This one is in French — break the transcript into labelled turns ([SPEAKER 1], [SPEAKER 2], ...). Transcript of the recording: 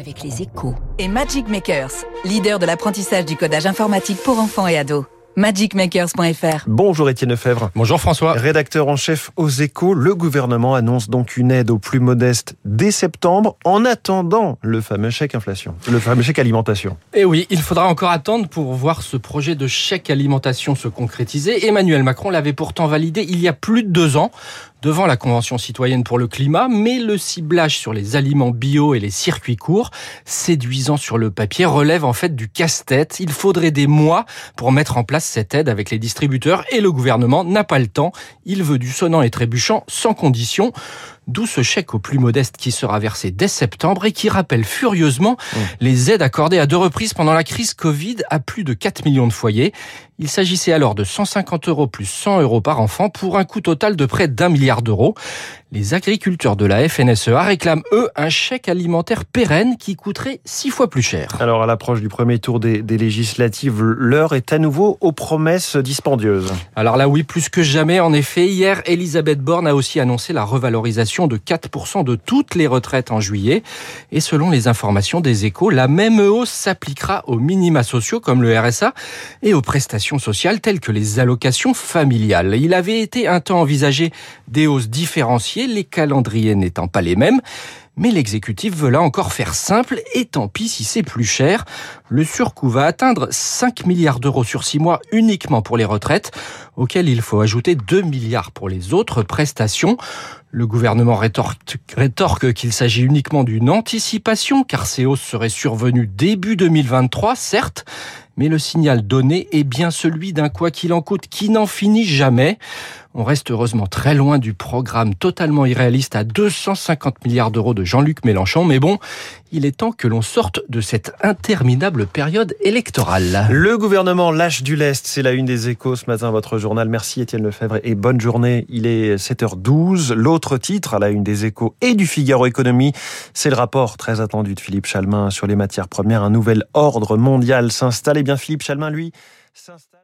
[SPEAKER 1] avec les échos.
[SPEAKER 2] Et Magic Makers, leader de l'apprentissage du codage informatique pour enfants et ados magicmakers.fr.
[SPEAKER 3] Bonjour Étienne Lefebvre.
[SPEAKER 4] Bonjour François.
[SPEAKER 3] Rédacteur en chef aux échos, le gouvernement annonce donc une aide aux plus modestes dès septembre en attendant le fameux chèque inflation, le fameux chèque alimentation.
[SPEAKER 4] Et eh oui, il faudra encore attendre pour voir ce projet de chèque alimentation se concrétiser. Emmanuel Macron l'avait pourtant validé il y a plus de deux ans devant la Convention citoyenne pour le climat, mais le ciblage sur les aliments bio et les circuits courts, séduisant sur le papier, relève en fait du casse-tête. Il faudrait des mois pour mettre en place cette aide avec les distributeurs et le gouvernement n'a pas le temps. Il veut du sonnant et trébuchant sans condition. D'où ce chèque aux plus modestes qui sera versé dès septembre et qui rappelle furieusement mmh. les aides accordées à deux reprises pendant la crise Covid à plus de 4 millions de foyers. Il s'agissait alors de 150 euros plus 100 euros par enfant pour un coût total de près d'un milliard d'euros. Les agriculteurs de la FNSEA réclament, eux, un chèque alimentaire pérenne qui coûterait six fois plus cher.
[SPEAKER 3] Alors, à l'approche du premier tour des, des législatives, l'heure est à nouveau aux promesses dispendieuses.
[SPEAKER 4] Alors là, oui, plus que jamais. En effet, hier, Elisabeth Borne a aussi annoncé la revalorisation de 4% de toutes les retraites en juillet. Et selon les informations des échos, la même hausse s'appliquera aux minima sociaux comme le RSA et aux prestations sociales telles que les allocations familiales. Il avait été un temps envisagé des hausses différenciées, les calendriers n'étant pas les mêmes. Mais l'exécutif veut là encore faire simple et tant pis si c'est plus cher. Le surcoût va atteindre 5 milliards d'euros sur 6 mois uniquement pour les retraites, auxquels il faut ajouter 2 milliards pour les autres prestations. Le gouvernement rétorque, rétorque qu'il s'agit uniquement d'une anticipation car ces hausses seraient survenues début 2023, certes, mais le signal donné est bien celui d'un quoi qu'il en coûte qui n'en finit jamais. On reste heureusement très loin du programme totalement irréaliste à 250 milliards d'euros de Jean-Luc Mélenchon, mais bon, il est temps que l'on sorte de cette interminable période électorale.
[SPEAKER 3] Le gouvernement lâche du lest, c'est la une des échos ce matin, votre journal. Merci Étienne Lefebvre et bonne journée. Il est 7h12. L'autre titre à la une des échos et du Figaro Économie, c'est le rapport très attendu de Philippe Chalmin sur les matières premières. Un nouvel ordre mondial s'installe. Et eh bien Philippe Chalmin, lui, s'installe.